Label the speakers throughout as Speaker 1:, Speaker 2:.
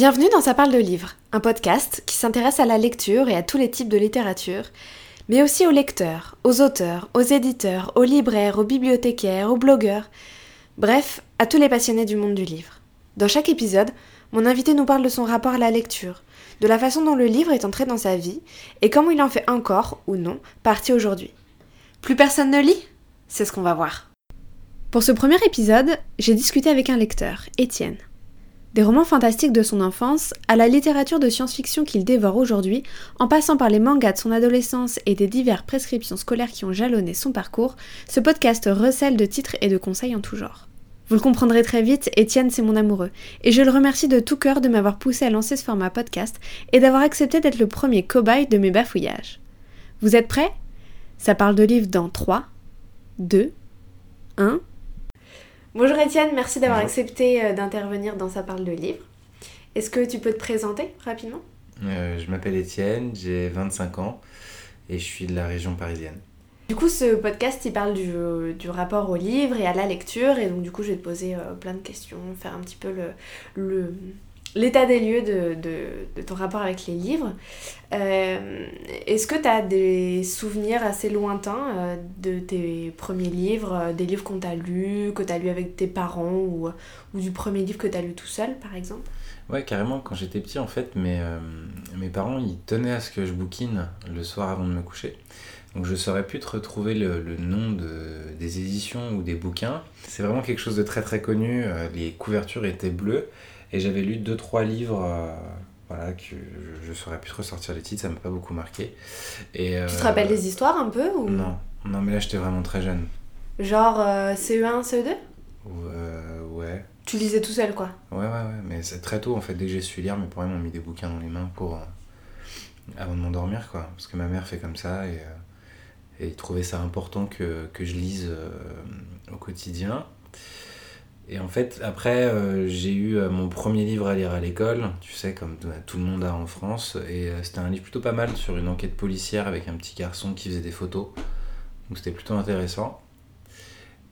Speaker 1: Bienvenue dans Ça parle de livres, un podcast qui s'intéresse à la lecture et à tous les types de littérature, mais aussi aux lecteurs, aux auteurs, aux éditeurs, aux libraires, aux bibliothécaires, aux blogueurs, bref, à tous les passionnés du monde du livre. Dans chaque épisode, mon invité nous parle de son rapport à la lecture, de la façon dont le livre est entré dans sa vie et comment il en fait encore, ou non, partie aujourd'hui. Plus personne ne lit? C'est ce qu'on va voir. Pour ce premier épisode, j'ai discuté avec un lecteur, Étienne. Des romans fantastiques de son enfance à la littérature de science-fiction qu'il dévore aujourd'hui, en passant par les mangas de son adolescence et des diverses prescriptions scolaires qui ont jalonné son parcours, ce podcast recèle de titres et de conseils en tout genre. Vous le comprendrez très vite, Étienne c'est mon amoureux, et je le remercie de tout cœur de m'avoir poussé à lancer ce format podcast et d'avoir accepté d'être le premier cobaye de mes bafouillages. Vous êtes prêts? Ça parle de livres dans 3, 2, 1. Bonjour Étienne, merci d'avoir accepté euh, d'intervenir dans Ça parle de livres. Est-ce que tu peux te présenter rapidement?
Speaker 2: Euh, Je m'appelle Étienne, j'ai 25 ans et je suis de la région parisienne.
Speaker 1: Du coup, ce podcast, il parle du, du, rapport au livre et à la lecture. Et donc, du coup, je vais te poser euh, plein de questions, faire un petit peu le, le, l'état des lieux de, de, ton rapport avec les livres. Euh, est-ce que tu as des souvenirs assez lointains euh, de tes premiers livres, euh, des livres qu'on t'a lus, que tu as lus avec tes parents ou, ou du premier livre que tu as lu tout seul par exemple?
Speaker 2: Ouais, carrément. Quand j'étais petit, en fait, mes, mes parents ils tenaient à ce que je bouquine le soir avant de me coucher. Donc je saurais plus te retrouver le, le, nom de, des éditions ou des bouquins. C'est vraiment quelque chose de très très connu. Les couvertures étaient bleues et j'avais lu deux trois livres euh, voilà, que je, je saurais plus ressortir les titres, ça m'a pas beaucoup marqué.
Speaker 1: Et, euh, tu te rappelles des histoires un peu ou...
Speaker 2: Non, non mais là j'étais vraiment très jeune.
Speaker 1: Genre euh, CE1, CE2
Speaker 2: Ouais.
Speaker 1: Tu lisais tout seul quoi?
Speaker 2: Ouais, ouais, ouais, mais c'est très tôt en fait, dès que j'ai su lire, mes parents m'ont mis des bouquins dans les mains pour. avant de m'endormir quoi. Parce que ma mère fait comme ça et, et ils trouvaient ça important que, que je lise au quotidien. Et en fait, après, euh, j'ai eu euh, mon premier livre à lire à l'école, tu sais, comme tout le monde a en France. Et euh, c'était un livre plutôt pas mal sur une enquête policière avec un petit garçon qui faisait des photos. Donc c'était plutôt intéressant.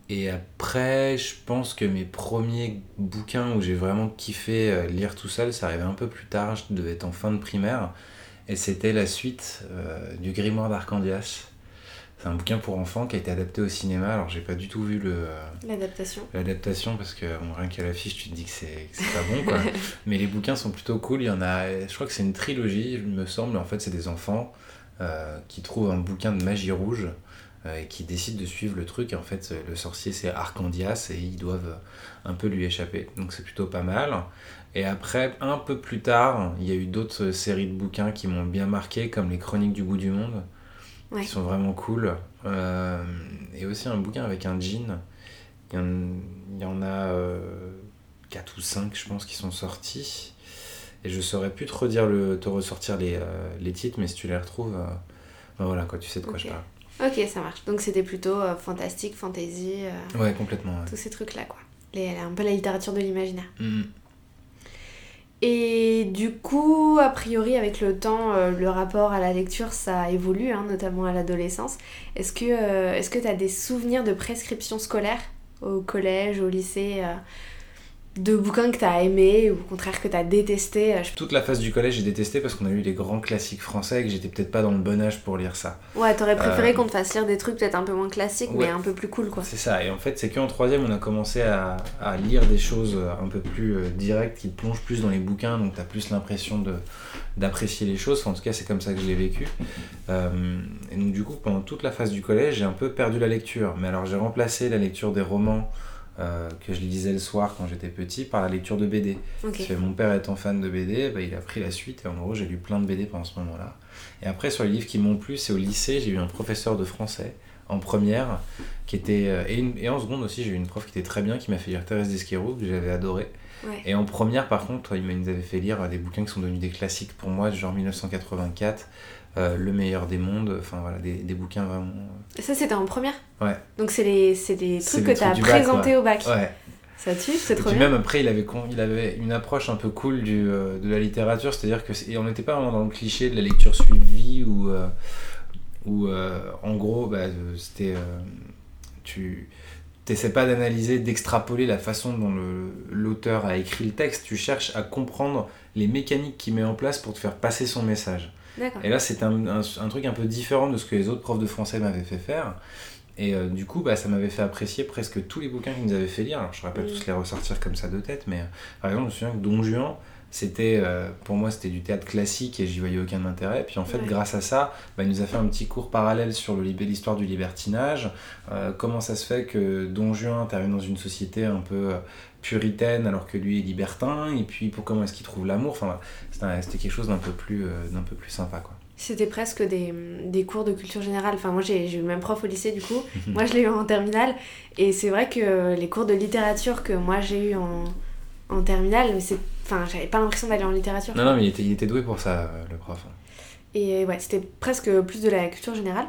Speaker 2: Et après, je pense que mes premiers bouquins où j'ai vraiment kiffé lire tout seul, ça arrivait un peu plus tard, je devais être en fin de primaire. Et c'était la suite du Grimoire d'Arcandias c'est un bouquin pour enfants qui a été adapté au cinéma. Alors, j'ai pas du tout vu le.
Speaker 1: Euh, l'adaptation.
Speaker 2: L'adaptation, parce que bon, rien qu'à l'affiche, tu te dis que c'est, pas bon, quoi. Mais les bouquins sont plutôt cool. Il y en a. Je crois que c'est une trilogie, il me semble. En fait, c'est des enfants euh, qui trouvent un bouquin de magie rouge euh, et qui décident de suivre le truc. Et en fait, le sorcier, c'est Arcandias et ils doivent un peu lui échapper. Donc, c'est plutôt pas mal. Et après, un peu plus tard, il y a eu d'autres séries de bouquins qui m'ont bien marqué, comme Les Chroniques du bout du monde qui sont vraiment cool. Euh, et aussi un bouquin avec un jean. Il y en, il y en a euh, 4 ou 5, je pense, qui sont sortis. Et je saurais plus te, redire le, te ressortir les, euh, les titres, mais si tu les retrouves, ben voilà, quoi, tu sais de quoi
Speaker 1: okay.
Speaker 2: je parle.
Speaker 1: Ok, ça marche. Donc c'était plutôt euh, fantastique, fantasy.
Speaker 2: ouais, complètement. Ouais.
Speaker 1: Tous ces trucs-là, quoi. Les, un peu la littérature de l'imaginaire.
Speaker 2: Mm.
Speaker 1: Et du coup, a priori, avec le temps, euh, le rapport à la lecture, ça évolue, hein, notamment à l'adolescence. Est-ce que euh, tu as des souvenirs de prescription scolaire au collège, au lycée euh, de bouquins que tu as aimé ou au contraire que tu as détesté
Speaker 2: Toute la phase du collège, j'ai détesté parce qu'on a eu les grands classiques français et que j'étais peut-être pas dans le bon âge pour lire ça.
Speaker 1: Ouais, t'aurais préféré euh... qu'on te fasse lire des trucs peut-être un peu moins classiques ouais. mais un peu plus cool quoi.
Speaker 2: C'est ça, et en fait, c'est qu'en troisième, on a commencé à, à, lire des choses un peu plus euh, directes qui plongent plus dans les bouquins, donc t'as plus l'impression de d'apprécier les choses, enfin, en tout cas c'est comme ça que je l'ai vécu. Euh, et donc du coup pendant toute la phase du collège j'ai un peu perdu la lecture, mais alors j'ai remplacé la lecture des romans euh, que je lisais le soir quand j'étais petit par la lecture de BD.
Speaker 1: Okay.
Speaker 2: Parce que mon père étant fan de BD, bah, il a pris la suite et en gros j'ai lu plein de BD pendant ce moment-là. Et après sur les livres qui m'ont plu, c'est au lycée, j'ai eu un professeur de français en première qui était euh, et, une, et, en seconde aussi j'ai eu une prof qui était très bien qui m'a fait lire Thérèse d'Esquerou que j'avais adoré.
Speaker 1: Ouais.
Speaker 2: Et en première par contre, il nous avait fait lire des bouquins qui sont devenus des classiques pour moi, genre 1984. Euh, le meilleur des mondes, enfin voilà, des, des bouquins vraiment.
Speaker 1: Et ça, c'était en première?
Speaker 2: Ouais.
Speaker 1: Donc, c'est des trucs que tu as présentés au bac.
Speaker 2: Ouais.
Speaker 1: Ça tue, c'est trop
Speaker 2: et puis
Speaker 1: bien.
Speaker 2: même après, il avait, il avait une approche un peu cool du, euh, de la littérature, c'est-à-dire que et on n'était pas vraiment dans le cliché de la lecture suivie ou où, euh, en gros, bah, c'était. tu t'essaies pas d'analyser, d'extrapoler la façon dont l'auteur a écrit le texte, tu cherches à comprendre les mécaniques qu'il met en place pour te faire passer son message. Et là, c'est un, un- un truc un peu différent de ce que les autres profs de français m'avaient fait faire. Et euh, du coup, bah, ça m'avait fait apprécier presque tous les bouquins qu'ils nous avaient fait lire. Alors, je ne pas
Speaker 1: Mm.
Speaker 2: tous les ressortir comme ça de tête, mais euh, par exemple, je me souviens que Don Juan, c'était, euh, pour moi, c'était du théâtre classique et j'y voyais aucun intérêt. Puis en fait,
Speaker 1: Ouais.
Speaker 2: grâce à ça, bah, il nous a fait un petit cours parallèle sur l'histoire du libertinage. Euh, comment ça se fait que Don Juan intervient dans une société un peu euh, puritaine alors que lui est libertin? Et puis, pour comment est-ce qu'il trouve l'amour? Enfin, c'était quelque chose d'un peu, plus, euh, d'un peu plus sympa, quoi.
Speaker 1: C'était presque des, des cours de culture générale. Enfin, moi, j'ai j'ai eu le même prof au lycée, du coup. moi, je l'ai eu en terminale. Et c'est vrai que les cours de littérature que moi, j'ai eu en, en terminale, mais c'est... Enfin, j'avais pas l'impression d'aller en littérature.
Speaker 2: Non, non, mais il était, il était doué pour ça, euh, le prof.
Speaker 1: Et ouais, c'était presque plus de la culture générale.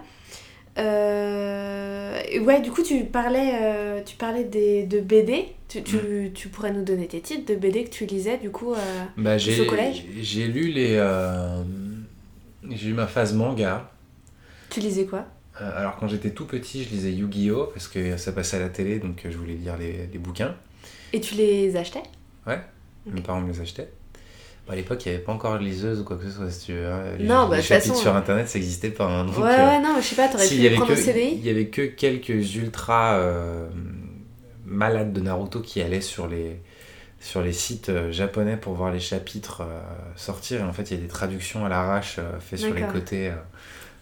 Speaker 1: Euh, ouais, du coup, tu parlais, euh, tu parlais des, de BD. Tu, tu, tu pourrais nous donner tes titres de BD que tu lisais, du coup. euh,
Speaker 2: Bah, j'ai,
Speaker 1: au collège
Speaker 2: j'ai lu les. j'ai eu ma phase manga.
Speaker 1: Tu lisais quoi?
Speaker 2: Alors, quand j'étais tout petit, je lisais Yu-Gi-Oh! parce que ça passait à la télé, donc je voulais lire les, les bouquins.
Speaker 1: Et tu les achetais?
Speaker 2: Mes parents me les achetaient. Bah, à l'époque, il n'y avait pas encore de liseuse ou quoi que ce soit, si tu veux. hein. Les,
Speaker 1: Non, bah,
Speaker 2: les chapitres
Speaker 1: façon,
Speaker 2: sur internet, ça n'existait pas. hein, donc,
Speaker 1: Ouais,
Speaker 2: euh,
Speaker 1: ouais, non, je sais pas, t'aurais
Speaker 2: si,
Speaker 1: pu
Speaker 2: il y
Speaker 1: prendre
Speaker 2: que,
Speaker 1: CDI
Speaker 2: Il y avait que quelques ultras euh, malades de Naruto qui allaient sur les, sur les sites euh, japonais pour voir les chapitres euh, sortir. Et en fait, il y a des traductions à l'arrache faites sur les côtés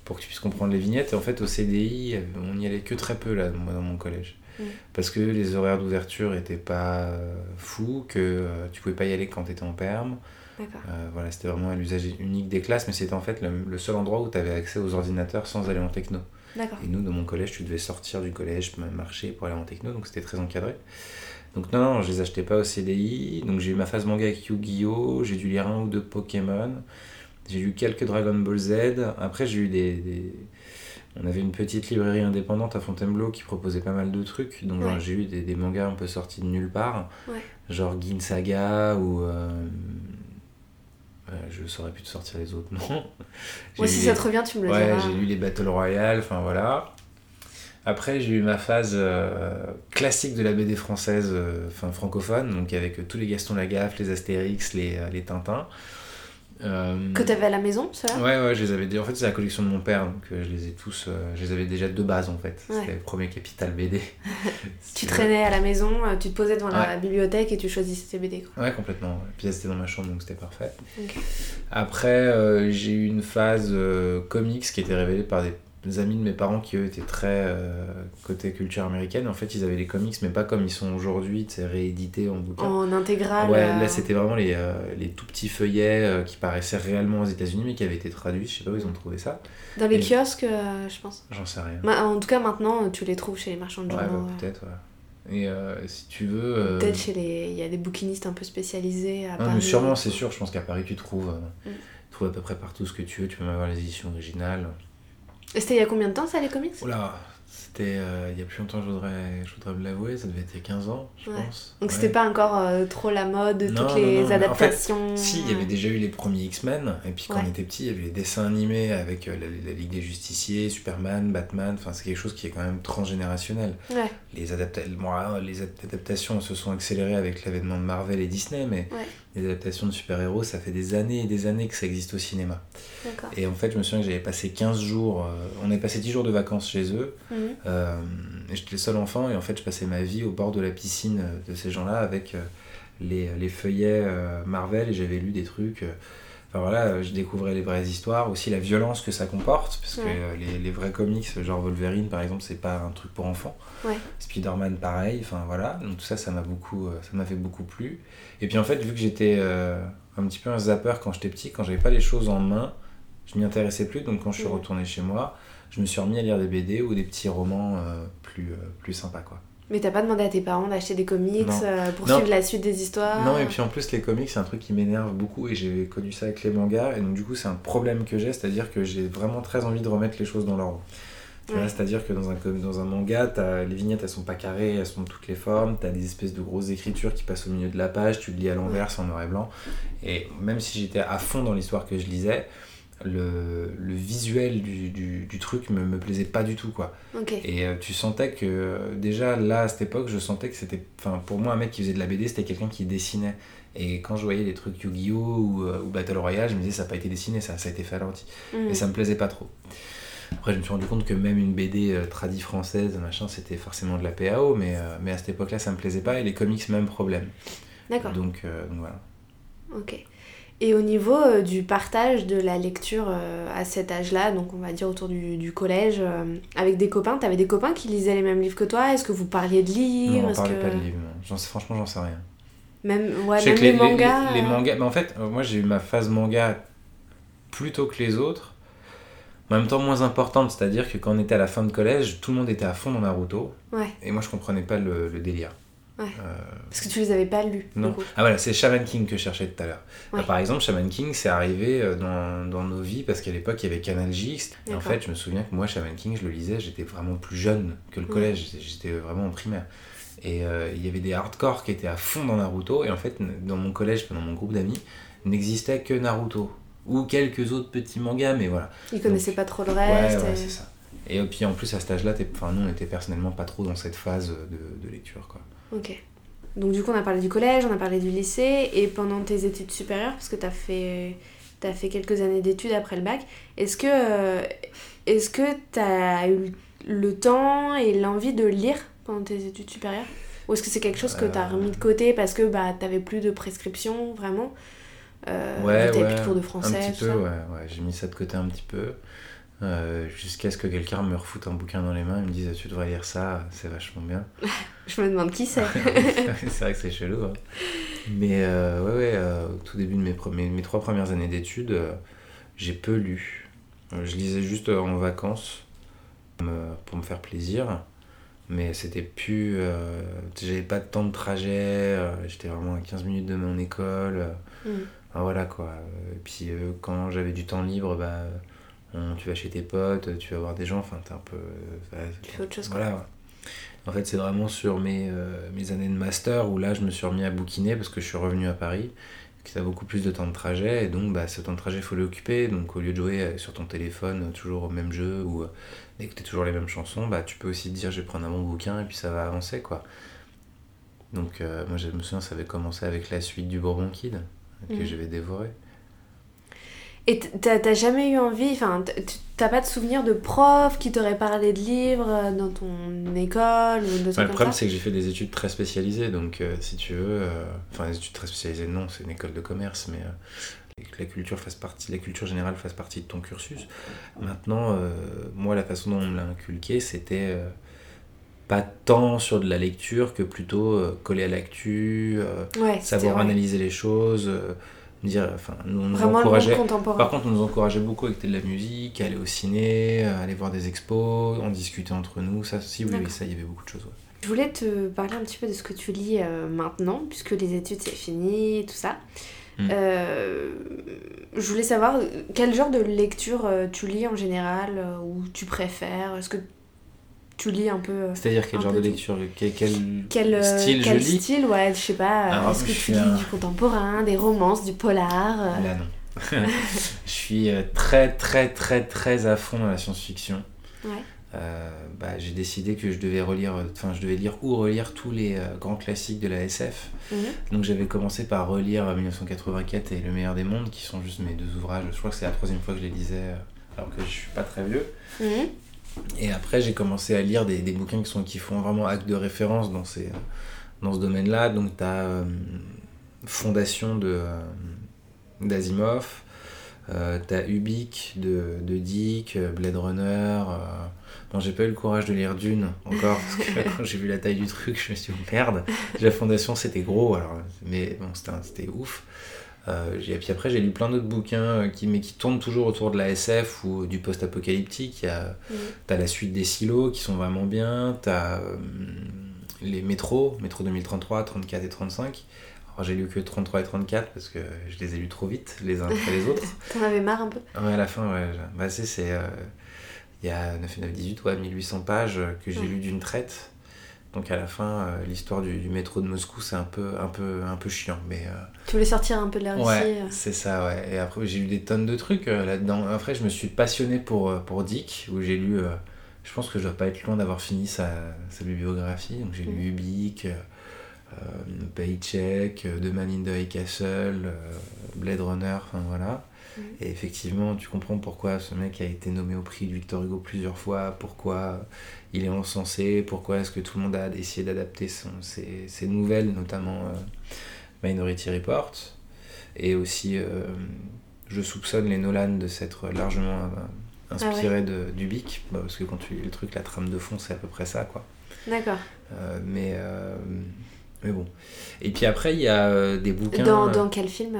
Speaker 2: pour que tu puisses comprendre les vignettes. Et en fait, au CDI, on n'y allait que très peu là, dans mon collège.
Speaker 1: Mm.
Speaker 2: Parce que les horaires d'ouverture étaient pas euh, fous, que euh, tu pouvais pas y aller quand tu étais en perme.
Speaker 1: D'accord.
Speaker 2: Euh, voilà, c'était vraiment l'usage unique des classes, mais c'était en fait le, le seul endroit où tu avais accès aux ordinateurs sans aller en techno. Et nous, dans mon collège, tu devais sortir du collège, marcher pour aller en techno, donc c'était très encadré. Donc non, non, je les achetais pas au CDI. Donc j'ai eu ma phase manga avec Yu-Gi-Oh! J'ai dû lire un ou deux Pokémon. J'ai lu quelques Dragon Ball Z. Après, j'ai eu des, des- On avait une petite librairie indépendante à Fontainebleau qui proposait pas mal de trucs. Donc
Speaker 1: Ouais.
Speaker 2: j'ai eu des, des mangas un peu sortis de nulle part.
Speaker 1: Ouais.
Speaker 2: Genre Gin Saga ou... euh, euh, je saurais plus te sortir les autres,
Speaker 1: Moi,
Speaker 2: lu
Speaker 1: si
Speaker 2: les-
Speaker 1: ça te revient, tu me le
Speaker 2: Ouais,
Speaker 1: diras.
Speaker 2: j'ai lu les Battle Royale, enfin voilà. Après, j'ai eu ma phase euh, classique de la BD française, euh, enfin francophone, donc avec tous les Gaston Lagaffe, les Astérix, les, euh, les Tintins. Euh,
Speaker 1: Que t'avais à la maison, cela
Speaker 2: Ouais, ouais, je les avais. En fait, c'est la collection de mon père, donc euh, je les ai tous. euh, je les avais déjà de base en fait.
Speaker 1: Ouais.
Speaker 2: C'était le premier capital BD.
Speaker 1: Tu traînais à la maison, tu te posais devant la bibliothèque et tu choisissais tes BD, quoi.
Speaker 2: Ouais, complètement. ouais. Puis là, c'était dans ma chambre, donc c'était parfait. Après, j'ai eu une phase comics qui était révélée par des amis de mes parents qui, eux, étaient très euh, côté culture américaine. En fait, ils avaient les comics, mais pas comme ils sont aujourd'hui, tu sais, réédités en bouquin.
Speaker 1: En intégrale.
Speaker 2: Ouais,
Speaker 1: euh,
Speaker 2: là c'était vraiment les, euh, les tout petits feuillets euh, qui paraissaient réellement aux États-Unis mais qui avaient été traduits. Je sais pas où ils ont trouvé ça.
Speaker 1: Dans les
Speaker 2: Et-
Speaker 1: kiosques, je pense.
Speaker 2: J'en sais rien.
Speaker 1: En tout cas, maintenant, tu les trouves chez les marchands de
Speaker 2: Ouais,
Speaker 1: journaux.
Speaker 2: bah, peut-être, ouais. Et euh, si tu veux. euh,
Speaker 1: Peut-être chez les. Il y a des bouquinistes un peu spécialisés à
Speaker 2: non,
Speaker 1: Paris.
Speaker 2: mais sûrement, c'est sûr. Je pense qu'à Paris, tu trouves, euh,
Speaker 1: Mm.
Speaker 2: tu trouves à peu près partout ce que tu veux. Tu peux même avoir les éditions originales.
Speaker 1: C'était il y a combien de temps, ça, les comics?
Speaker 2: Oula, c'était euh, il y a plus longtemps, je voudrais, je voudrais me l'avouer. Ça devait être il y a 15 ans, je
Speaker 1: Ouais.
Speaker 2: pense.
Speaker 1: Donc
Speaker 2: Ouais.
Speaker 1: c'était pas encore euh, trop la mode,
Speaker 2: Non,
Speaker 1: toutes
Speaker 2: non,
Speaker 1: les
Speaker 2: non, mais en fait,
Speaker 1: adaptations.
Speaker 2: Si, il y avait déjà eu les premiers X-Men, et puis quand
Speaker 1: Ouais.
Speaker 2: on était petit, il y avait les dessins animés avec euh, la, la Ligue des Justiciers, Superman, Batman, enfin c'est quelque chose qui est quand même transgénérationnel. Les, adapta- moi, les adaptations se sont accélérées avec l'avènement de Marvel et Disney, mais. Les adaptations de super-héros, ça fait des années et des années que ça existe au cinéma. Et en fait, je me souviens que j'avais passé 15 jours, euh, on avait passé 10 jours de vacances chez eux,
Speaker 1: Mhm.
Speaker 2: euh, et j'étais le seul enfant, et en fait, je passais ma vie au bord de la piscine euh, de ces gens-là avec les, les feuillets Marvel, et j'avais lu des trucs. Enfin voilà, euh, je découvrais les vraies histoires, aussi la violence que ça comporte, parce que
Speaker 1: Ouais.
Speaker 2: euh, les, les vrais comics, genre Wolverine par exemple, c'est pas un truc pour enfants.
Speaker 1: Ouais.
Speaker 2: Spider-Man pareil, enfin voilà, donc tout ça, ça m'a beaucoup, euh, ça m'a fait beaucoup plu. Et puis en fait, vu que j'étais euh, un petit peu un zapper quand j'étais petit, quand j'avais pas les choses en main, je m'y intéressais plus, donc quand je suis retourné chez moi, je me suis remis à lire des BD ou des petits romans euh, plus, euh, plus sympas quoi.
Speaker 1: Mais t'as pas demandé à tes parents d'acheter des comics euh, pour
Speaker 2: Non.
Speaker 1: suivre la suite des histoires?
Speaker 2: Non, et puis en plus, les comics, c'est un truc qui m'énerve beaucoup et j'ai connu ça avec les mangas. Et donc, du coup, c'est un problème que j'ai, c'est-à-dire que j'ai vraiment très envie de remettre les choses dans vois,
Speaker 1: Ouais.
Speaker 2: C'est-à-dire que dans un, dans un manga, les vignettes, elles sont pas carrées, elles sont de toutes les formes. T'as des espèces de grosses écritures qui passent au milieu de la page, tu le lis à l'envers, c'est en noir et blanc. Et même si j'étais à fond dans l'histoire que je lisais, le, le visuel du, du, du truc me, me plaisait pas du tout, quoi. Et euh, tu sentais que, déjà, là, à cette époque, je sentais que c'était... Enfin, pour moi, un mec qui faisait de la BD, c'était quelqu'un qui dessinait. Et quand je voyais des trucs Yu-Gi-Oh! Ou, euh, ou Battle Royale, je me disais, ça n'a pas été dessiné, ça, ça a été fait à l'anti.
Speaker 1: Mhm.
Speaker 2: Et ça me plaisait pas trop. Après, je me suis rendu compte que même une BD euh, tradie française, machin, c'était forcément de la PAO, mais, euh, mais à cette époque-là, ça me plaisait pas. Et les comics, même problème.
Speaker 1: D'accord.
Speaker 2: Donc, donc voilà.
Speaker 1: Ok. Et au niveau euh, du partage de la lecture euh, à cet âge-là, donc on va dire autour du, du collège, euh, avec des copains, t'avais des copains qui lisaient les mêmes livres que toi? Est-ce que vous parliez de livres?
Speaker 2: Non, on parlait
Speaker 1: que...
Speaker 2: pas de livres. J'en sais- franchement, j'en sais rien.
Speaker 1: Même, ouais, même les,
Speaker 2: les,
Speaker 1: mangas
Speaker 2: les- les mangas. Mais en fait, moi j'ai eu ma phase manga plus tôt que les autres. Mais en même temps moins importante, c'est-à-dire que quand on était à la fin de collège, tout le monde était à fond dans Naruto.
Speaker 1: Ouais,
Speaker 2: Et moi je comprenais pas le, le délire.
Speaker 1: Ouais.
Speaker 2: Euh,
Speaker 1: parce que tu les avais pas lus.
Speaker 2: non. Ah voilà, c'est Shaman King que je cherchais tout à l'heure.
Speaker 1: Ouais.
Speaker 2: Euh, Par exemple, Shaman King, c'est arrivé euh, dans, dans nos vies parce qu'à l'époque, il y avait Canal J. Et en fait, je me souviens que moi, Shaman King, je le lisais, j'étais vraiment plus jeune que le collège. J'étais vraiment en primaire. Et euh, il y avait des hardcore qui étaient à fond dans Naruto. Et en fait, dans mon collège, dans mon groupe d'amis, n'existait que Naruto. Ou quelques autres petits mangas, mais voilà.
Speaker 1: Ils connaissaient pas trop le reste.
Speaker 2: ouais,
Speaker 1: et-
Speaker 2: c'est ça. Et puis en plus, à cet âge-là, enfin, nous, on était personnellement pas trop dans cette phase de, de lecture, quoi.
Speaker 1: Ok. Donc du coup, on a parlé du collège, on a parlé du lycée, et pendant tes études supérieures, parce que tu as fait, t'as fait quelques années d'études après le bac, est-ce que euh, est-ce que tu as eu le temps et l'envie de lire pendant tes études supérieures? Ou est-ce que c'est quelque chose que tu as remis de côté parce que bah, tu plus de prescription, vraiment? Euh,
Speaker 2: Ouais, ouais,
Speaker 1: plus de cours de
Speaker 2: un
Speaker 1: français,
Speaker 2: petit
Speaker 1: tout
Speaker 2: peu, ouais, ouais. J'ai mis ça de côté un petit peu. Euh, Jusqu'à ce que quelqu'un me refoute un bouquin dans les mains et me dise Tu devrais lire ça, c'est vachement bien.
Speaker 1: Je me demande qui c'est.
Speaker 2: c'est vrai que c'est chelou. hein. Mais euh, ouais, ouais, euh, au tout début de mes, premiers, mes trois premières années d'études, j'ai peu lu. Je lisais juste en vacances pour me faire plaisir. Mais c'était plus. J'avais pas de temps de trajet, j'étais vraiment à 15 minutes de mon école. euh,
Speaker 1: Mm.
Speaker 2: Enfin, voilà quoi. Et puis quand j'avais du temps libre, bah, on- tu vas chez tes potes, tu vas voir des gens, enfin t'es un peu. euh,
Speaker 1: Tu fais autre chose, quoi.
Speaker 2: Voilà. ouais. En fait, c'est vraiment sur mes, euh, mes années de master où là je me suis remis à bouquiner parce que je suis revenu à Paris, que tu as beaucoup plus de temps de trajet et donc bah, ce temps de trajet il faut l'occuper. Donc au lieu de jouer euh, sur ton téléphone toujours au même jeu ou euh, d'écouter toujours les mêmes chansons, bah, tu peux aussi te dire je vais prendre un bon bouquin et puis ça va avancer quoi. Donc euh, moi je me souviens ça avait commencé avec la suite du Bourbon Kid que
Speaker 1: Mhm.
Speaker 2: j'avais dévoré.
Speaker 1: Et t'as jamais eu envie, enfin, t'as pas de souvenir de prof qui t'aurait parlé de livres euh, dans ton école ou de
Speaker 2: le problème, c'est que j'ai fait des études très spécialisées, donc euh, si tu veux, euh, enfin, des études très spécialisées, non, c'est une école de commerce, mais euh, que la culture fasse partie, la culture générale fasse partie de ton cursus. Maintenant, euh, moi, la façon dont on me l'a inculqué, c'était euh, pas tant sur de la lecture que plutôt euh, coller à l'actu, euh,
Speaker 1: Ouais,
Speaker 2: savoir analyser les choses, euh, dire, enfin, nous, on nous
Speaker 1: Vraiment le monde
Speaker 2: encourageait.
Speaker 1: contemporain.
Speaker 2: Par contre, on nous encourageait beaucoup à écouter de la musique, à aller au ciné, à aller voir des expos, en discuter entre nous. Ça, si, oui, oui, ça, il y avait beaucoup de choses. ouais.
Speaker 1: Je voulais te parler un petit peu de ce que tu lis euh, maintenant, puisque les études c'est fini, tout ça.
Speaker 2: Mm.
Speaker 1: Euh, je voulais savoir euh, quel genre de lecture euh, tu lis en général, euh, ou tu préfères? Est-ce que tu lis un peu. euh,
Speaker 2: C'est-à-dire quel genre de lecture quel, quel
Speaker 1: Quel, euh,
Speaker 2: style
Speaker 1: quel
Speaker 2: je lis
Speaker 1: style, ouais, je sais pas. euh,
Speaker 2: Alors,
Speaker 1: Est-ce que
Speaker 2: je
Speaker 1: tu lis
Speaker 2: un-
Speaker 1: du contemporain, des romances, du polar euh,
Speaker 2: Là, non. je suis euh, très, très, très, très à fond dans la science-fiction.
Speaker 1: Ouais.
Speaker 2: Euh, bah, j'ai décidé que je devais relire, euh, enfin, je devais lire ou relire tous les euh, grands classiques de la SF.
Speaker 1: Mhm.
Speaker 2: Donc, j'avais commencé par relire euh, 1984 et Le meilleur des mondes, qui sont juste mes deux ouvrages. Je crois que c'est la troisième fois que je les lisais, euh, alors que je suis pas très vieux.
Speaker 1: Mhm.
Speaker 2: Et après, j'ai commencé à lire des, des bouquins qui, sont, qui font vraiment acte de référence dans, ces, dans ce domaine-là. Donc, tu as Fondation de, euh, d'Asimov, euh, tu as Ubik de, de Dick, euh, Blade Runner. euh. Bon, j'ai pas eu le courage de lire Dune encore, parce que quand j'ai vu la taille du truc, je me suis dit, oh, merde. La Fondation, c'était gros, alors, mais bon, c'était ouf. Euh, et puis après, j'ai lu plein d'autres bouquins, euh, qui, mais qui tournent toujours autour de la SF ou du post-apocalyptique.
Speaker 1: Mhm.
Speaker 2: T'as la suite des silos qui sont vraiment bien, t'as euh, les métros, métro 2033, 34 et 35. Alors j'ai lu que 33 et 34 parce que je les ai lus trop vite les uns après les autres.
Speaker 1: T'en avais marre un peu?
Speaker 2: Ouais, à la fin, ouais. Bah, c'est, euh, il y a 9 et 9, 18, ouais, 1800 pages euh, que j'ai
Speaker 1: Ouais.
Speaker 2: lu d'une traite. Donc à la fin, euh, l'histoire du, du métro de Moscou, c'est un peu, un, peu, un peu chiant. Mais, euh,
Speaker 1: Tu voulais sortir un peu de la Russie
Speaker 2: ouais,
Speaker 1: euh.
Speaker 2: c'est ça, ouais. Et après, j'ai lu des tonnes de trucs là-dedans. Après, je me suis passionné pour, pour Dick, où j'ai lu. je pense que je dois pas être loin d'avoir fini sa, sa bibliographie. Donc j'ai lu Ubik, euh, euh, Paycheck, The Man in the High Castle, Blade Runner, enfin voilà.
Speaker 1: Mhm.
Speaker 2: Et effectivement, tu comprends pourquoi ce mec a été nommé au prix du Victor Hugo plusieurs fois, pourquoi il est encensé, pourquoi est-ce que tout le monde a essayé d'adapter son- ses, ses nouvelles, notamment euh, Minority Report. Et aussi, euh, je soupçonne les Nolan de s'être largement euh, inspirés de, du Bic, bah, parce que quand tu lis le truc, la trame de fond, c'est à peu près ça, quoi.
Speaker 1: D'accord.
Speaker 2: Euh, mais, euh, mais bon. Et puis après, il y a euh, des bouquins.
Speaker 1: Dans, dans quel film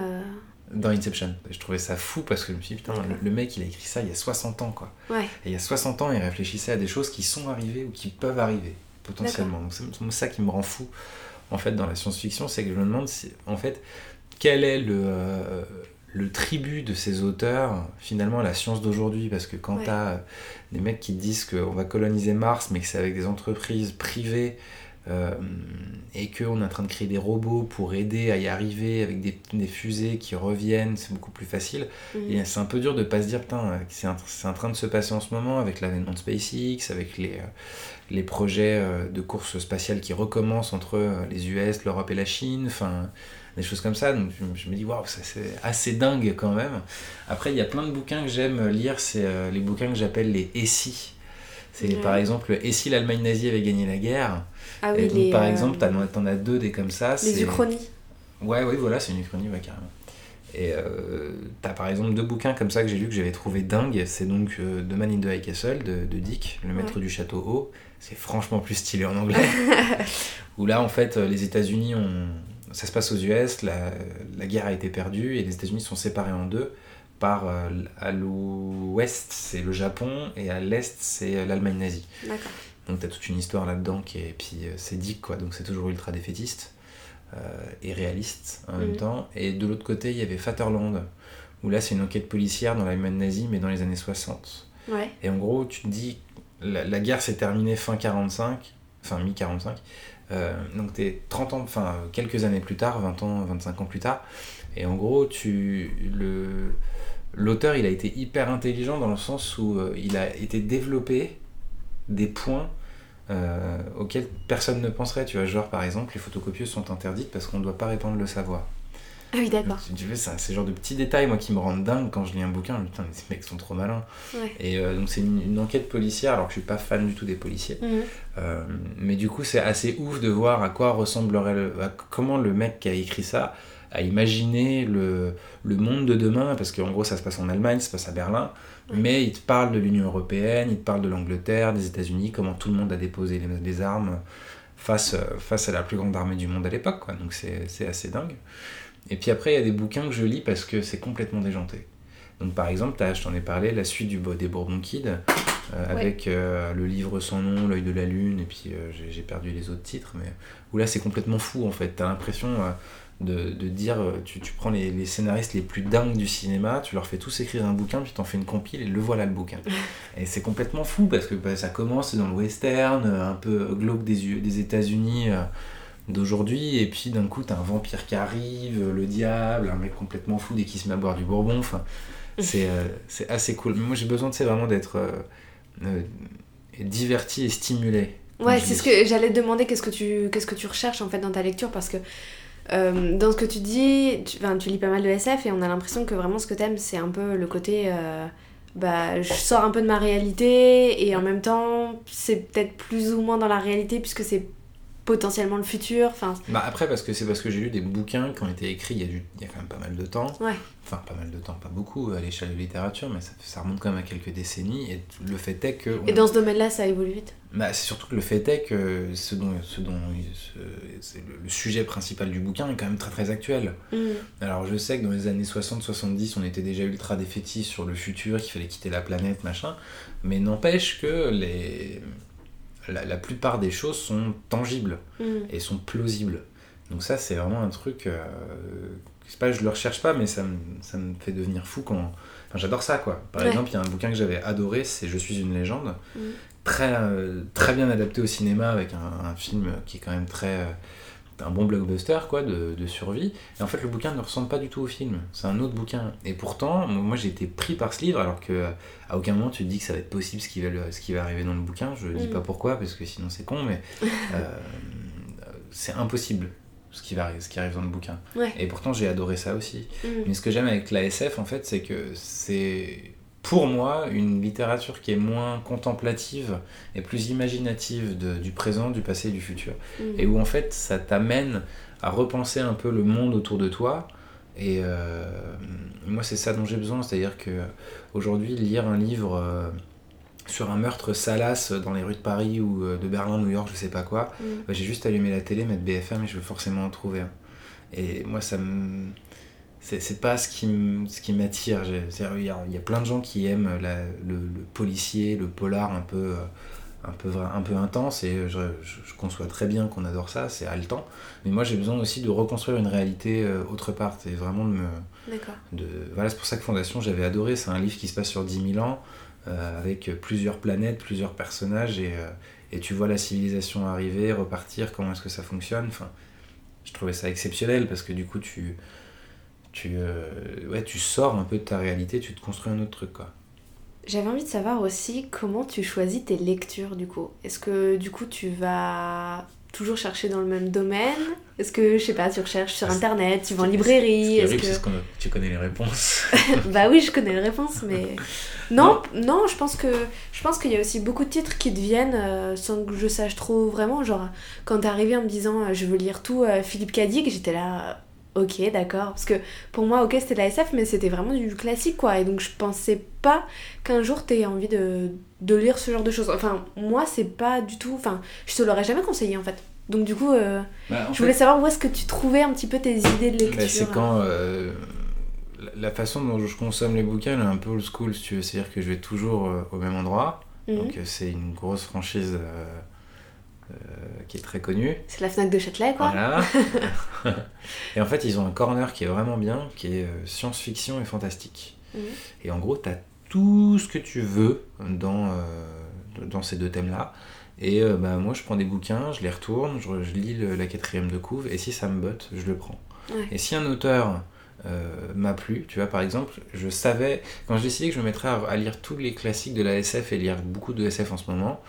Speaker 2: dans Inception. Je trouvais ça fou parce que je me suis dit, putain, le, le mec, il a écrit ça il y a 60 ans, quoi.
Speaker 1: Ouais.
Speaker 2: Et il y a 60 ans, il réfléchissait à des choses qui sont arrivées ou qui peuvent arriver, potentiellement. Donc c'est ça qui me rend fou, en fait, dans la science-fiction, c'est que je me demande, si, en fait, quel est le, euh, le tribut de ces auteurs, finalement, à la science d'aujourd'hui? Parce que quand
Speaker 1: Ouais.
Speaker 2: t'as des mecs qui disent qu'on va coloniser Mars, mais que c'est avec des entreprises privées, euh, et qu'on est en train de créer des robots pour aider à y arriver avec des, des fusées qui reviennent, c'est beaucoup plus facile.
Speaker 1: Mhm.
Speaker 2: Et c'est un peu dur de pas se dire, putain, euh, c'est en, train de se passer en ce moment avec l'avènement de SpaceX, avec les, euh, les projets de course spatiale qui recommencent entre les US, l'Europe et la Chine, enfin, des choses comme ça. Donc je, me dis, waouh, ça, c'est assez dingue quand même. Après, il y a plein de bouquins que j'aime lire, c'est les bouquins que j'appelle les si. C'est
Speaker 1: Ouais.
Speaker 2: par exemple, et si l'Allemagne nazie avait gagné la guerre
Speaker 1: Ah
Speaker 2: et
Speaker 1: oui,
Speaker 2: donc,
Speaker 1: les,
Speaker 2: par
Speaker 1: euh,
Speaker 2: exemple, t'en t'en as deux des comme ça.
Speaker 1: les uchronies.
Speaker 2: Ouais, oui, voilà, c'est une uchronie, ouais, carrément. Et euh, t'as par exemple deux bouquins comme ça que j'ai lu que j'avais trouvé dingue. C'est donc euh, The Man in the High Castle de, de Dick, le maître
Speaker 1: Ouais.
Speaker 2: du château haut. C'est franchement plus stylé en anglais. Où là, en fait, euh, les États-Unis ont. Ça se passe aux US, la, la guerre a été perdue et les États-Unis sont séparés en deux. Par euh, à l'ouest, c'est le Japon et à l'est, c'est euh, l'Allemagne nazie. Donc t'as toute une histoire là-dedans qui est. Puis euh, c'est Dick, quoi, donc c'est toujours ultra défaitiste euh, et réaliste en même
Speaker 1: Mhm.
Speaker 2: temps. Et de l'autre côté, il y avait Vaterland, où là c'est une enquête policière dans l'Allemagne nazie, mais dans les années 60.
Speaker 1: Ouais.
Speaker 2: Et en gros, tu te dis, la, la guerre s'est terminée fin 45, enfin mi-45. Euh, donc t'es 30 ans, enfin euh, quelques années plus tard, 20 ans, 25 ans plus tard. Et en gros, tu le l'auteur, il a été hyper intelligent dans le sens où euh, il a été développé des points euh, auxquels personne ne penserait. Tu vois, genre par exemple, les photocopieuses sont interdites parce qu'on ne doit pas répandre le savoir.
Speaker 1: Ah oui, d'accord.
Speaker 2: Tu c'est ce genre de petits détails, moi, qui me rendent dingue quand je lis un bouquin. Putain, mais ces mecs sont trop malins.
Speaker 1: Ouais.
Speaker 2: Et euh, donc, c'est une, une enquête policière, alors que je suis pas fan du tout des policiers.
Speaker 1: Mhm.
Speaker 2: Mais du coup, c'est assez ouf de voir à quoi ressemblerait le. à comment le mec qui a écrit ça a imaginé le, le monde de demain, parce qu'en gros, ça se passe en Allemagne, ça se passe à Berlin. Mais il te parle de l'Union Européenne, il te parle de l'Angleterre, des États-Unis, comment tout le monde a déposé les, les armes face, face à la plus grande armée du monde à l'époque. quoi. Donc, c'est c'est assez dingue. Et puis après, il y a des bouquins que je lis parce que c'est complètement déjanté. Donc par exemple, t'as- je t'en ai parlé, la suite du, des Bourbon Kids, euh,
Speaker 1: Ouais.
Speaker 2: avec euh, le livre sans nom, l'œil de la lune, et puis euh, j'ai- perdu les autres titres, mais où là c'est complètement fou en fait. T'as l'impression de, de dire, euh, tu, tu prends les, les scénaristes les plus dingues du cinéma, tu leur fais tous écrire un bouquin, puis t'en fais une compile, et le voilà le bouquin. et c'est complètement fou parce que bah, ça commence dans le western, euh, un peu glauque des, des États-Unis. euh, d'aujourd'hui et puis d'un coup t'as un vampire qui arrive le diable un mec complètement fou dès qu'il se met à boire du bourbon enfin c'est euh, assez cool mais moi j'ai besoin de c'est vraiment d'être euh, diverti et stimulé
Speaker 1: Ouais, c'est ce que j'allais te demander, qu'est-ce que tu qu'est-ce que tu recherches en fait dans ta lecture parce que euh, dans ce que tu dis, tu, enfin, tu lis pas mal de SF et on a l'impression que vraiment ce que t'aimes c'est un peu le côté euh, bah je sors un peu de ma réalité et en même temps c'est peut-être plus ou moins dans la réalité puisque c'est potentiellement le futur, enfin
Speaker 2: bah après parce que c'est parce que j'ai lu des bouquins qui ont été écrits il y a, du, il y a quand même pas mal de temps
Speaker 1: Ouais.
Speaker 2: enfin pas mal de temps pas beaucoup à l'échelle de littérature mais ça, ça remonte quand même à quelques décennies et le fait est que
Speaker 1: et dans ce domaine-là ça évolue vite.
Speaker 2: Bah, c'est surtout que le fait est que ce dont, ce dont ce- le, sujet principal du bouquin est quand même très très actuel.
Speaker 1: Mhm.
Speaker 2: Alors je sais que dans les années 60-70, on était déjà ultra défaitistes sur le futur, qu'il fallait quitter la planète, machin, mais n'empêche que les... la, la plupart des choses sont tangibles
Speaker 1: Mhm.
Speaker 2: et sont plausibles. Donc ça c'est vraiment un truc euh, c'est pas je le recherche pas, mais ça me, ça me fait devenir fou quand. Enfin, j'adore ça, quoi. Par
Speaker 1: Ouais.
Speaker 2: exemple, il y a un bouquin que j'avais adoré, c'est Je suis une légende. Très, euh, très bien adapté au cinéma, avec un, un film qui est quand même très. euh, un bon blockbuster, quoi, de, de survie. Et en fait, le bouquin ne ressemble pas du tout au film. C'est un autre bouquin. Et pourtant, moi, j'ai été pris par ce livre, alors que euh, à aucun moment tu te dis que ça va être possible ce qui va, le- ce qui va arriver dans le bouquin. Je dis
Speaker 1: Mhm.
Speaker 2: pas pourquoi, parce que sinon c'est con, mais euh, c'est impossible ce qui, va, ce qui arrive dans le bouquin.
Speaker 1: Ouais.
Speaker 2: Et pourtant, j'ai adoré ça aussi.
Speaker 1: Mm.
Speaker 2: Mais ce que j'aime avec la SF, en fait, c'est que c'est pour moi une littérature qui est moins contemplative et plus imaginative de- du présent, du passé et du futur.
Speaker 1: Mm.
Speaker 2: Et où en fait, ça t'amène à repenser un peu le monde autour de toi. Et euh, moi, c'est ça dont j'ai besoin. C'est-à-dire que aujourd'hui, lire un livre euh, sur un meurtre salace dans les rues de Paris ou euh, de Berlin, New York, je sais pas quoi,
Speaker 1: Mm.
Speaker 2: bah, j'ai juste allumé la télé, mettre BFM et je vais forcément en trouver un. Et moi, ça me. C'est c'est pas ce qui ce qui m'attire. Il y, a, il y a plein de gens qui aiment la- le, le policier, le polar un peu, euh, un peu, un peu intense et je, je- conçois très bien qu'on adore ça, c'est haletant. Mais moi, j'ai besoin aussi de reconstruire une réalité euh, autre part. C'est vraiment de me.
Speaker 1: D'accord.
Speaker 2: De... Voilà, c'est pour ça que Fondation, j'avais adoré. C'est un livre qui se passe sur 10 000 ans, euh, avec plusieurs planètes, plusieurs personnages, et, euh, et tu vois la civilisation arriver, repartir, comment est-ce que ça fonctionne. Enfin, je trouvais ça exceptionnel parce que du coup, tu, tu, euh, ouais, tu sors un peu de ta réalité, tu te construis un autre truc. Quoi.
Speaker 1: J'avais envie de savoir aussi comment tu choisis tes lectures du coup. Est-ce que du coup tu vas toujours chercher dans le même domaine? Est-ce que je sais pas, tu recherches sur
Speaker 2: Ah,
Speaker 1: internet, tu vas en librairie? que
Speaker 2: c'est ce a- tu connais les réponses.
Speaker 1: bah oui, je connais les réponses, mais non, non, je pense que je pense qu'il y a aussi beaucoup de titres qui deviennent euh, sans que je sache trop vraiment. Genre quand t'es arrivé en me disant euh, je veux lire tout euh, Philippe Cadic, j'étais là. Ok, d'accord. Parce que pour moi, ok, c'était de la SF, mais c'était vraiment du classique, quoi. Et donc, je pensais pas qu'un jour t'aies envie de, de lire ce genre de choses. Enfin, moi, c'est pas du tout. Enfin, je te l'aurais jamais conseillé, en fait. Donc, du coup, euh,
Speaker 2: Bah,
Speaker 1: je voulais savoir où est-ce que tu trouvais un petit peu tes idées de lecture.
Speaker 2: Bah, c'est quand euh, la- façon dont je consomme les bouquins elle est un peu old school, si tu veux. C'est-à-dire que je vais toujours euh, au même endroit.
Speaker 1: Mhm.
Speaker 2: Donc c'est une grosse franchise qui est très connue.
Speaker 1: C'est la Fnac de Châtelet, quoi.
Speaker 2: Voilà. et en fait, ils ont un corner qui est vraiment bien, qui est euh, science-fiction et fantastique.
Speaker 1: Mhm.
Speaker 2: Et en gros, tu as tout ce que tu veux dans, euh, dans ces deux thèmes-là. Et euh, bah, moi, je prends des bouquins, je les retourne, je, je lis le- la quatrième de couve, et si ça me botte, je le prends.
Speaker 1: Ouais.
Speaker 2: Et si un auteur euh, m'a plu, tu vois, par exemple, je savais, quand j'ai décidé que je me mettrais à, à lire tous les classiques de la SF et lire beaucoup de SF en ce moment,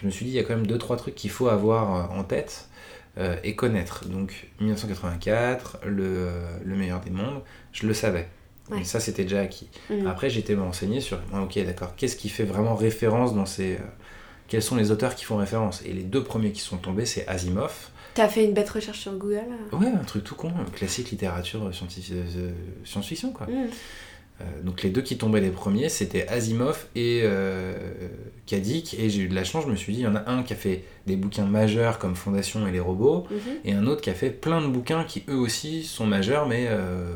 Speaker 2: je me suis dit, il y a quand même deux, trois trucs qu'il faut avoir euh, en tête euh, et connaître. Donc, 1984, le, le meilleur des mondes, je le savais.
Speaker 1: Ouais.
Speaker 2: Et ça, c'était déjà acquis.
Speaker 1: Mhm.
Speaker 2: Après, j'étais me renseigner sur, ah, ok, d'accord, qu'est-ce qui fait vraiment référence dans ces. euh, quels sont les auteurs qui font référence? Et les deux premiers qui sont tombés, c'est Asimov.
Speaker 1: T'as fait une bête recherche sur Google
Speaker 2: Ouais, un truc tout con, classique littérature science-fiction, quoi.
Speaker 1: Mhm.
Speaker 2: Euh, donc les deux qui tombaient les premiers, c'était Asimov et euh, Kadik. Et j'ai eu de la chance, je me suis dit, il y en a un qui a fait des bouquins majeurs comme Fondation et les robots,
Speaker 1: Mhm.
Speaker 2: et un autre qui a fait plein de bouquins qui eux aussi sont majeurs, mais euh,